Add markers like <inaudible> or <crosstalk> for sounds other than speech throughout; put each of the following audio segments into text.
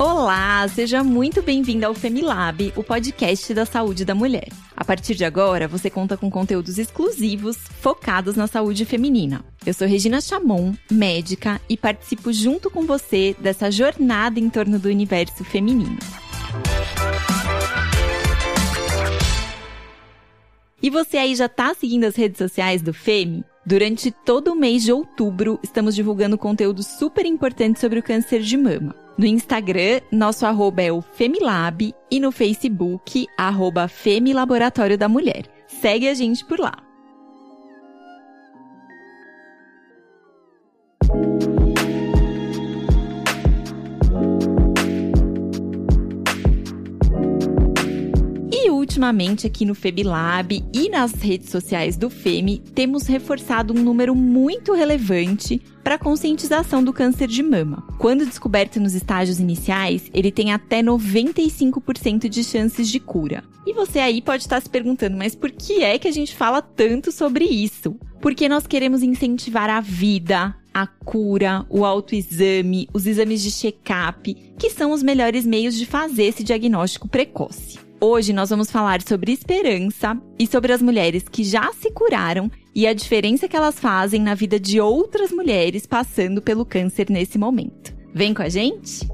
Olá, seja muito bem-vindo ao Femilab, o podcast da saúde da mulher. A partir de agora, você conta com conteúdos exclusivos focados na saúde feminina. Eu sou Regina Chamon, médica, e participo junto com você dessa jornada em torno do universo feminino. E você aí já tá seguindo as redes sociais do Femi? Durante todo o mês de outubro, estamos divulgando conteúdo super importante sobre o câncer de mama. No Instagram, nosso arroba é o Femilab e no Facebook, arroba Femilaboratório da Mulher. Segue a gente por lá. Ultimamente aqui no FebiLab e nas redes sociais do Femi, temos reforçado um número muito relevante para a conscientização do câncer de mama. Quando descoberto nos estágios iniciais, ele tem até 95% de chances de cura. E você aí pode estar se perguntando, mas por que é que a gente fala tanto sobre isso? Porque nós queremos incentivar a vida, a cura, o autoexame, os exames de check-up, que são os melhores meios de fazer esse diagnóstico precoce. Hoje nós vamos falar sobre esperança e sobre as mulheres que já se curaram e a diferença que elas fazem na vida de outras mulheres passando pelo câncer nesse momento. Vem com a gente?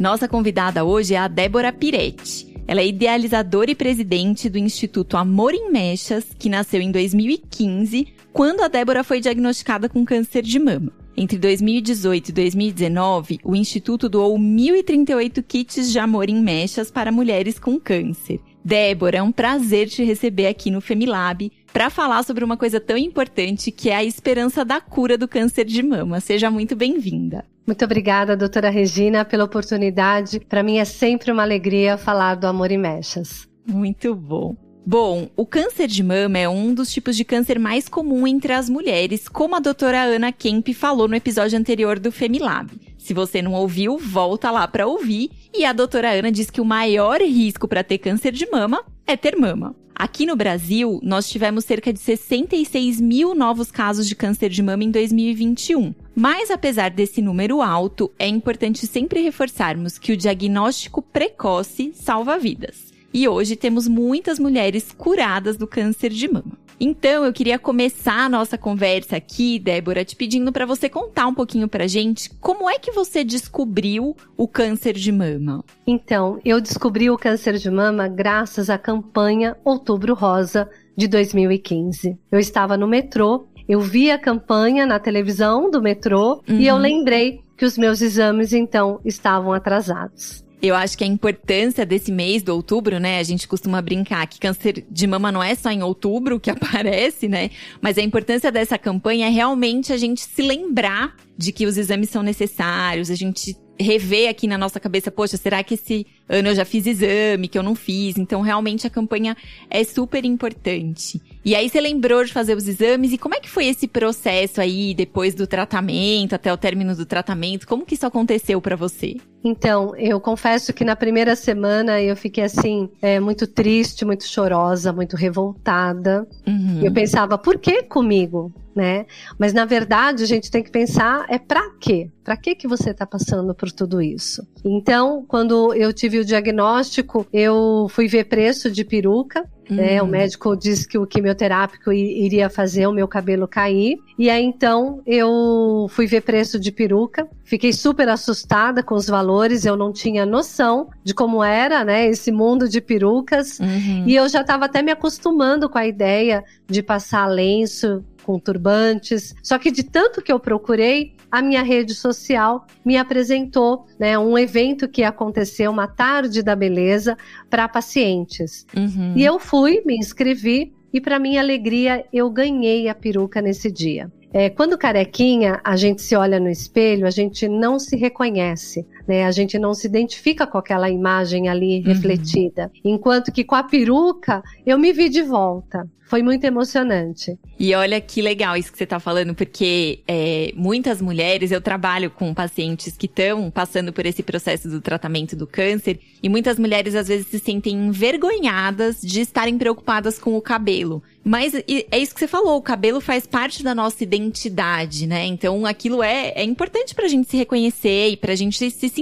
Nossa convidada hoje é a Débora Piretti. Ela é idealizadora e presidente do Instituto Amor em Mechas, que nasceu em 2015, quando a Débora foi diagnosticada com câncer de mama. Entre 2018 e 2019, o Instituto doou 1.038 kits de amor em mechas para mulheres com câncer. Débora, é um prazer te receber aqui no Femilab para falar sobre uma coisa tão importante que é a esperança da cura do câncer de mama. Seja muito bem-vinda. Muito obrigada, doutora Regina, pela oportunidade. Para mim é sempre uma alegria falar do amor em mechas. Muito bom. Bom, o câncer de mama é um dos tipos de câncer mais comum entre as mulheres, como a doutora Ana Kemp falou no episódio anterior do Femilab. Se você não ouviu, volta lá para ouvir. E a doutora Ana diz que o maior risco para ter câncer de mama é ter mama. Aqui no Brasil, nós tivemos cerca de 66 mil novos casos de câncer de mama em 2021. Mas apesar desse número alto, é importante sempre reforçarmos que o diagnóstico precoce salva vidas. E hoje temos muitas mulheres curadas do câncer de mama. Então, eu queria começar a nossa conversa aqui, Débora, te pedindo para você contar um pouquinho pra gente como é que você descobriu o câncer de mama. Então, eu descobri o câncer de mama graças à campanha Outubro Rosa de 2015. Eu estava no metrô, eu vi a campanha na televisão do metrô uhum. e eu lembrei que os meus exames então estavam atrasados. Eu acho que a importância desse mês do outubro, né? A gente costuma brincar que câncer de mama não é só em outubro que <laughs> aparece, né? Mas a importância dessa campanha é realmente a gente se lembrar de que os exames são necessários, a gente rever aqui na nossa cabeça, poxa, será que esse ano eu já fiz exame que eu não fiz? Então, realmente a campanha é super importante. E aí você lembrou de fazer os exames e como é que foi esse processo aí depois do tratamento, até o término do tratamento? Como que isso aconteceu para você? Então, eu confesso que na primeira semana eu fiquei assim, é, muito triste, muito chorosa, muito revoltada. Uhum. Eu pensava, por que comigo? Né? Mas na verdade a gente tem que pensar é para quê? Para que que você está passando por tudo isso? Então, quando eu tive o diagnóstico, eu fui ver preço de peruca né? O hum. médico disse que o quimioterápico iria fazer o meu cabelo cair. E aí então eu fui ver preço de peruca. Fiquei super assustada com os valores, eu não tinha noção de como era, né, esse mundo de perucas. Uhum. E eu já estava até me acostumando com a ideia de passar lenço com turbantes. Só que de tanto que eu procurei, a minha rede social me apresentou né, um evento que aconteceu, uma tarde da beleza, para pacientes. Uhum. E eu fui, me inscrevi, e para minha alegria, eu ganhei a peruca nesse dia. É, quando carequinha, a gente se olha no espelho, a gente não se reconhece, né? A gente não se identifica com aquela imagem ali uhum. refletida. Enquanto que com a peruca, eu me vi de volta. Foi muito emocionante. E olha que legal isso que você está falando, porque é, muitas mulheres, eu trabalho com pacientes que estão passando por esse processo do tratamento do câncer, e muitas mulheres às vezes se sentem envergonhadas de estarem preocupadas com o cabelo. Mas é isso que você falou, o cabelo faz parte da nossa identidade, né? Então aquilo é, é importante pra gente se reconhecer e pra gente se sentir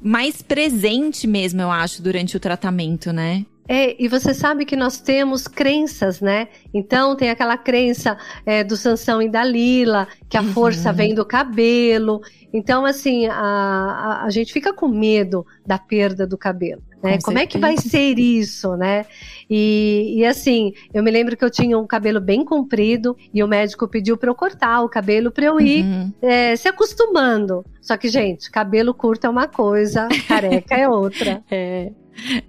mais presente mesmo, eu acho, durante o tratamento, né? É, e você sabe que nós temos crenças, né? Então tem aquela crença é, do Sansão e Dalila, que a uhum. força vem do cabelo. Então, assim, a, a, a, gente fica com medo da perda do cabelo. Né? Como é que vai ser isso, né? E, e, assim, eu me lembro que eu tinha um cabelo bem comprido e o médico pediu para eu cortar o cabelo para eu ir uhum. é, se acostumando. Só que, gente, cabelo curto é uma coisa, careca é outra. <laughs> É.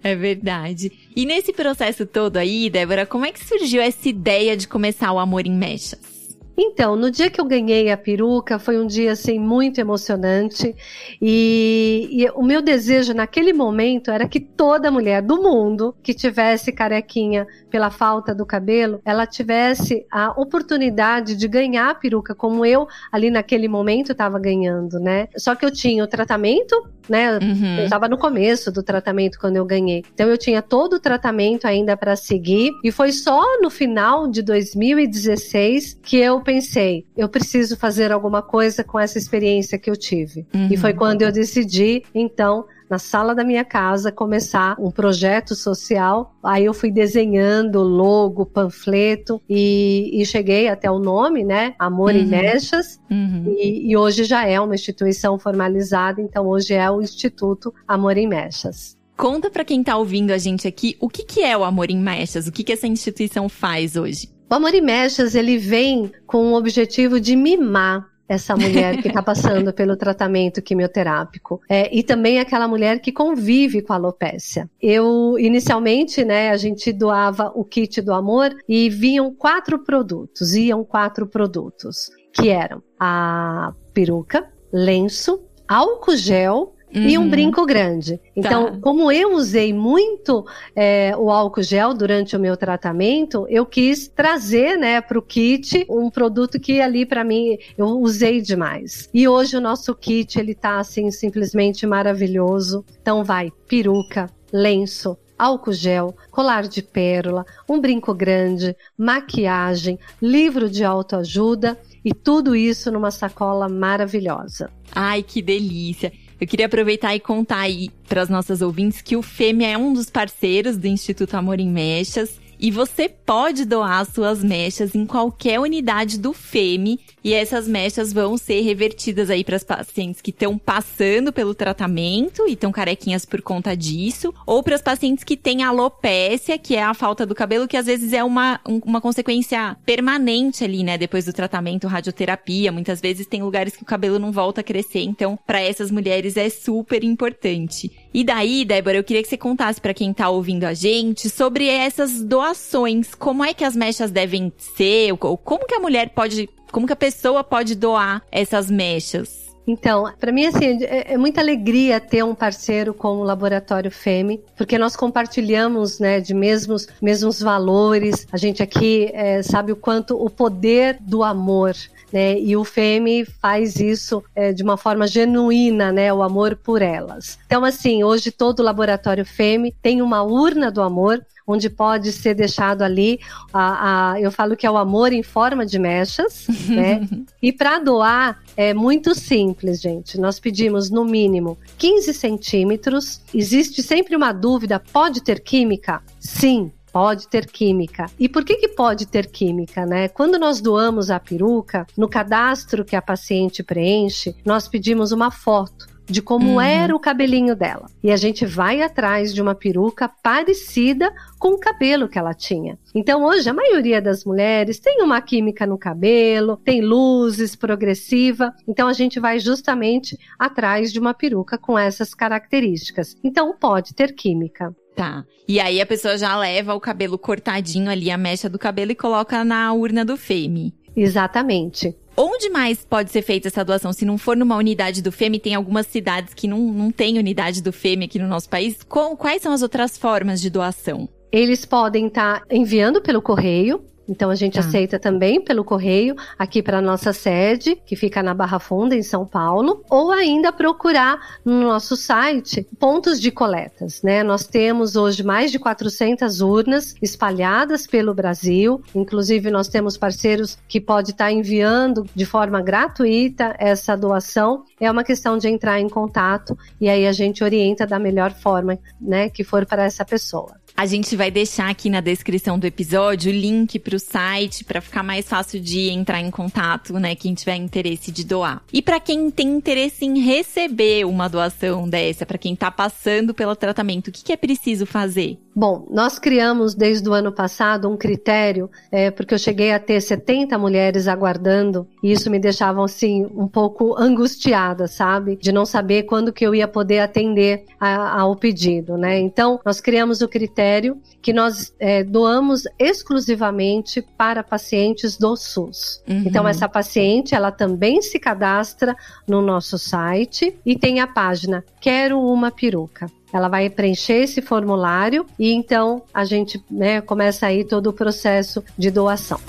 É verdade. E nesse processo todo aí, Débora, como é que surgiu essa ideia de começar o Amor em Mechas? Então, no dia que eu ganhei a peruca, foi um dia assim muito emocionante. E, e, o meu desejo naquele momento era que toda mulher do mundo que tivesse carequinha pela falta do cabelo, ela tivesse a oportunidade de ganhar a peruca, como eu ali naquele momento estava ganhando, né? Só que eu tinha o tratamento, né? Uhum. Eu estava no começo do tratamento quando eu ganhei. Então eu tinha todo o tratamento ainda para seguir. E foi só no final de 2016 que eu pensei, eu preciso fazer alguma coisa com essa experiência que eu tive. Uhum. E foi quando eu decidi, então, na sala da minha casa, começar um projeto social. Aí eu fui desenhando logo, panfleto e, e cheguei até o nome, né? Amor uhum. e Mechas. Uhum. E, e hoje já é uma instituição formalizada, então hoje é o Instituto Amor em Mechas. Conta para quem tá ouvindo a gente aqui o que, que é o Amor em Mechas, o que, que essa instituição faz hoje. O Amor e Mechas, ele vem com o objetivo de mimar essa mulher que está passando pelo tratamento quimioterápico. É, e também aquela mulher que convive com a alopécia. Eu, inicialmente, né, a gente doava o kit do amor e vinham quatro produtos, iam quatro produtos, que eram a peruca, lenço, álcool gel Uhum. e um uhum. brinco grande. Então, tá. como eu usei muito é, o álcool gel durante o meu tratamento, eu quis trazer, né, para o kit um produto que ali para mim eu usei demais. E hoje o nosso kit ele tá assim simplesmente maravilhoso. Então vai peruca, lenço, álcool gel, colar de pérola, um brinco grande, maquiagem, livro de autoajuda e tudo isso numa sacola maravilhosa. Ai, que delícia! Eu queria aproveitar e contar aí para as nossas ouvintes que o Fêmea é um dos parceiros do Instituto Amor em Mechas e você pode doar suas mechas em qualquer unidade do FEME e essas mechas vão ser revertidas aí para as pacientes que estão passando pelo tratamento e estão carequinhas por conta disso, ou para as pacientes que têm alopécia, que é a falta do cabelo, que às vezes é uma, uma consequência permanente ali, né, depois do tratamento, radioterapia. Muitas vezes tem lugares que o cabelo não volta a crescer, então para essas mulheres é super importante. E daí, Débora, eu queria que você contasse para quem tá ouvindo a gente sobre essas doações. Como é que as mechas devem ser? Ou como que a mulher pode. Como que a pessoa pode doar essas mechas? Então, para mim, assim, é, é, muita alegria ter um parceiro como o Laboratório FEME, porque nós compartilhamos, né, de mesmos, mesmos valores. A gente aqui é, sabe o quanto o poder do amor né? E o FEME faz isso é, de uma forma genuína, né? O amor por elas. Então, assim, hoje todo o laboratório FEME tem uma urna do amor onde pode ser deixado ali, a, a, eu falo que é o amor em forma de mechas, <laughs> né? e para doar é muito simples, gente. Nós pedimos no mínimo 15 centímetros. Existe sempre uma dúvida: pode ter química? Sim, Pode ter química. E por que, que pode ter química, né? Quando nós doamos a peruca, no cadastro que a paciente preenche, nós pedimos uma foto de como uhum. era o cabelinho dela. E a gente vai atrás de uma peruca parecida com o cabelo que ela tinha. Então, hoje, a maioria das mulheres tem uma química no cabelo, tem luzes progressiva. Então, a gente vai justamente atrás de uma peruca com essas características. Então, pode ter química. Tá. E aí a pessoa já leva o cabelo cortadinho ali, a mecha do cabelo, e coloca na urna do FEME. Exatamente. Onde mais pode ser feita essa doação? Se não for numa unidade do FEME, tem algumas cidades que não, não tem unidade do FEME aqui no nosso país. quais são as outras formas de doação? Eles podem estar tá enviando pelo correio, Então a gente ah. aceita também pelo correio aqui para nossa sede, que fica na Barra Funda, em São Paulo, ou ainda procurar no nosso site pontos de coletas, né? Nós temos hoje mais de 400 urnas espalhadas pelo Brasil, inclusive nós temos parceiros que pode estar tá enviando de forma gratuita essa doação. É uma questão de entrar em contato e aí a gente orienta da melhor forma, né, que for para essa pessoa. A gente vai deixar aqui na descrição do episódio o link para o site para ficar mais fácil de entrar em contato, né? Quem tiver interesse de doar. E para quem tem interesse em receber uma doação dessa, para quem está passando pelo tratamento, o que, que é preciso fazer? Bom, nós criamos desde o ano passado um critério, é, porque eu cheguei a ter 70 mulheres aguardando, e isso me deixava assim um pouco angustiada, sabe? De não saber quando que eu ia poder atender a, ao pedido, né? Então, nós criamos o critério que nós é, doamos exclusivamente para pacientes do SUS. Uhum. Então, essa paciente, ela também se cadastra no nosso site e tem a página Quero uma peruca. Ela vai preencher esse formulário e então a gente né, começa aí todo o processo de doação.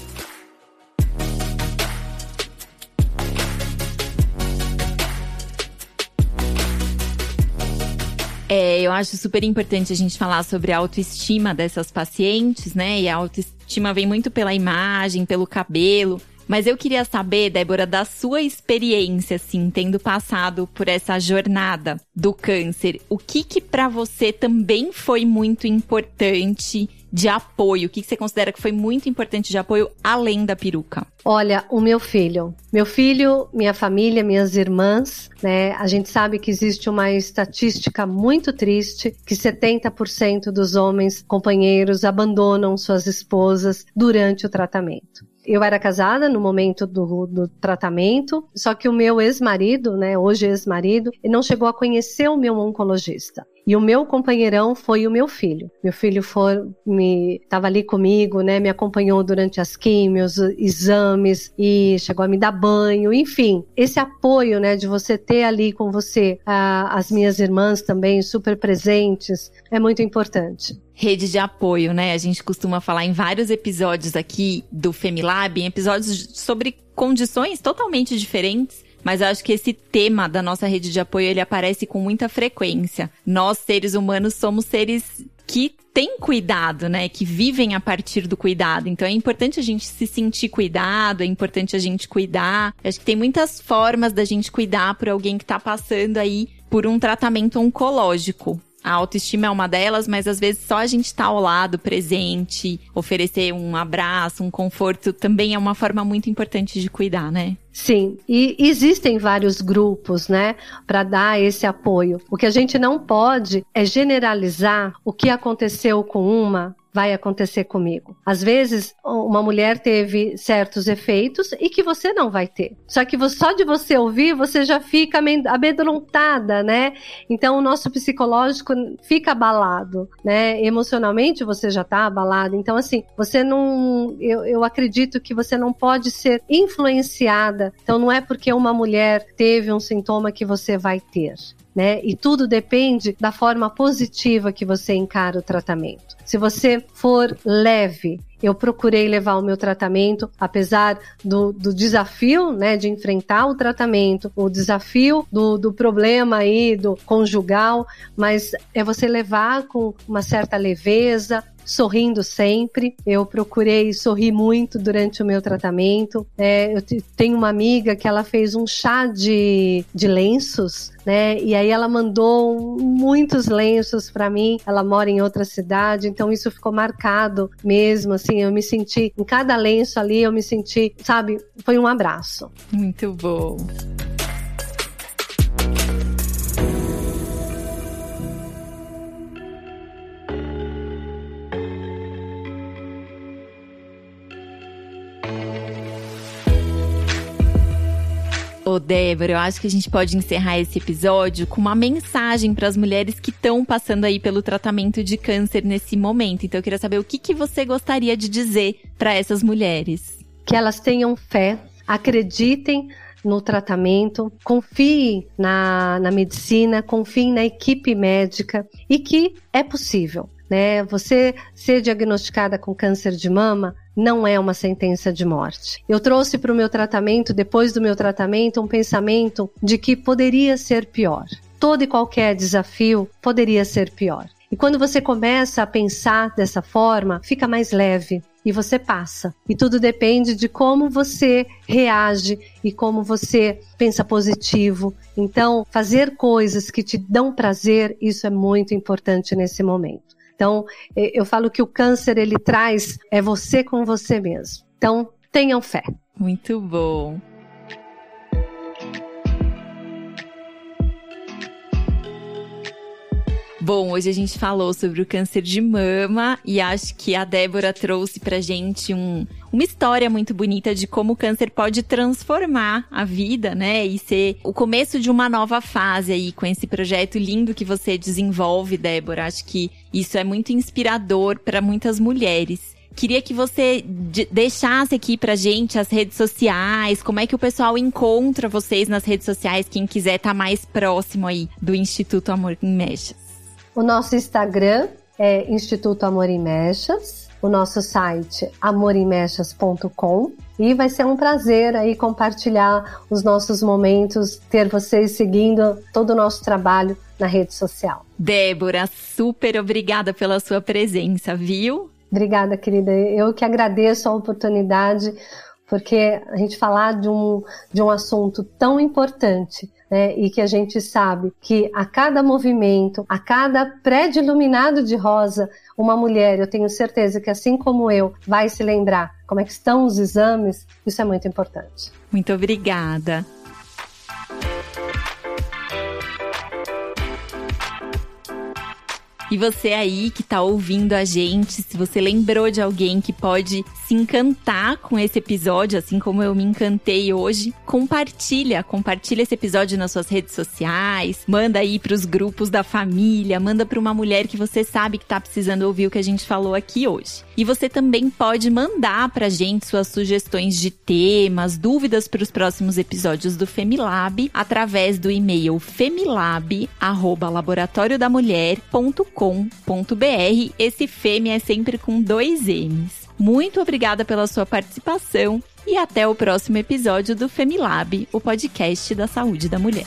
É, eu acho super importante a gente falar sobre a autoestima dessas pacientes, né? E a autoestima vem muito pela imagem, pelo cabelo. Mas eu queria saber, Débora, da sua experiência, assim, tendo passado por essa jornada do câncer, o que que para você também foi muito importante de apoio? O que, que você considera que foi muito importante de apoio além da peruca? Olha, o meu filho. Meu filho, minha família, minhas irmãs, né? A gente sabe que existe uma estatística muito triste que 70% dos homens companheiros abandonam suas esposas durante o tratamento eu era casada no momento do, do tratamento, só que o meu ex-marido, né, hoje ex-marido, não chegou a conhecer o meu oncologista. E o meu companheirão foi o meu filho. Meu filho foi, me estava ali comigo, né? Me acompanhou durante as químios, exames e chegou a me dar banho, enfim. Esse apoio, né, de você ter ali com você as minhas irmãs também super presentes, é muito importante rede de apoio, né? A gente costuma falar em vários episódios aqui do Femilab, em episódios sobre condições totalmente diferentes, mas acho que esse tema da nossa rede de apoio ele aparece com muita frequência. Nós, seres humanos, somos seres que têm cuidado, né? Que vivem a partir do cuidado. Então é importante a gente se sentir cuidado, é importante a gente cuidar. Acho que tem muitas formas da gente cuidar por alguém que tá passando aí por um tratamento oncológico. A autoestima é uma delas, mas às vezes só a gente estar tá ao lado, presente, oferecer um abraço, um conforto, também é uma forma muito importante de cuidar, né? Sim, e existem vários grupos, né, para dar esse apoio. O que a gente não pode é generalizar o que aconteceu com uma vai acontecer comigo. Às vezes, uma mulher teve certos efeitos e que você não vai ter. Só que só de você ouvir, você já fica amedrontada, né? Então, o nosso psicológico fica abalado, né? Emocionalmente, você já tá abalado. Então, assim, você não. Eu, eu acredito que você não pode ser influenciada. Então, não é porque uma mulher teve um sintoma que você vai ter. Né? E tudo depende da forma positiva que você encara o tratamento. Se você for leve, eu procurei levar o meu tratamento, apesar do, do desafio, né, de enfrentar o tratamento, o desafio do, do problema aí, do conjugal, mas é você levar com uma certa leveza, sorrindo sempre. Eu procurei sorrir muito durante o meu tratamento. É, eu tenho uma amiga que ela fez um chá de, de lenços, né? E aí ela mandou muitos lenços para mim. Ela mora em outra cidade, então isso ficou marcado mesmo. Assim, eu me senti em cada lenço ali, eu me senti, sabe? Foi um abraço. Muito bom. Ô, Débora, eu acho que a gente pode encerrar esse episódio com uma mensagem para as mulheres que estão passando aí pelo tratamento de câncer nesse momento. Então, eu queria saber o que, que você gostaria de dizer para essas mulheres. Que elas tenham fé, acreditem no tratamento, confiem na, na medicina, confiem na equipe médica e que é possível. Né? Você ser diagnosticada com câncer de mama não é uma sentença de morte. Eu trouxe para o meu tratamento, depois do meu tratamento, um pensamento de que poderia ser pior. Todo e qualquer desafio poderia ser pior. E quando você começa a pensar dessa forma, fica mais leve e você passa. E tudo depende de como você reage e como você pensa positivo. Então, fazer coisas que te dão prazer, isso é muito importante nesse momento. Então, eu falo que o câncer ele traz é você com você mesmo. Então, tenham fé. Muito bom. Bom, hoje a gente falou sobre o câncer de mama e acho que a Débora trouxe pra gente um, uma história muito bonita de como o câncer pode transformar a vida, né? E ser o começo de uma nova fase aí com esse projeto lindo que você desenvolve, Débora. Acho que isso é muito inspirador para muitas mulheres. Queria que você deixasse aqui pra gente as redes sociais, como é que o pessoal encontra vocês nas redes sociais, quem quiser estar tá mais próximo aí do Instituto Amor em Mechas. O nosso Instagram é Instituto Amor e Mechas, o nosso site amorimechas.com e vai ser um prazer aí compartilhar os nossos momentos, ter vocês seguindo todo o nosso trabalho na rede social. Débora, super obrigada pela sua presença, viu? Obrigada, querida. Eu que agradeço a oportunidade, porque a gente falar de um, de um assunto tão importante né, e que a gente sabe que a cada movimento, a cada prédio iluminado de rosa, uma mulher, eu tenho certeza que assim como eu, vai se lembrar como é que estão os exames, isso é muito importante. Muito obrigada. E você aí que tá ouvindo a gente, se você lembrou de alguém que pode se encantar com esse episódio, assim como eu me encantei hoje, compartilha, compartilha esse episódio nas suas redes sociais, manda aí pros grupos da família, manda para uma mulher que você sabe que tá precisando ouvir o que a gente falou aqui hoje. E você também pode mandar pra gente suas sugestões de temas, dúvidas para os próximos episódios do Femilab através do e-mail femilab@laboratoriodamulher.com.br. Esse Femi é sempre com dois M's. Muito obrigada pela sua participação e até o próximo episódio do Femilab, o podcast da saúde da mulher.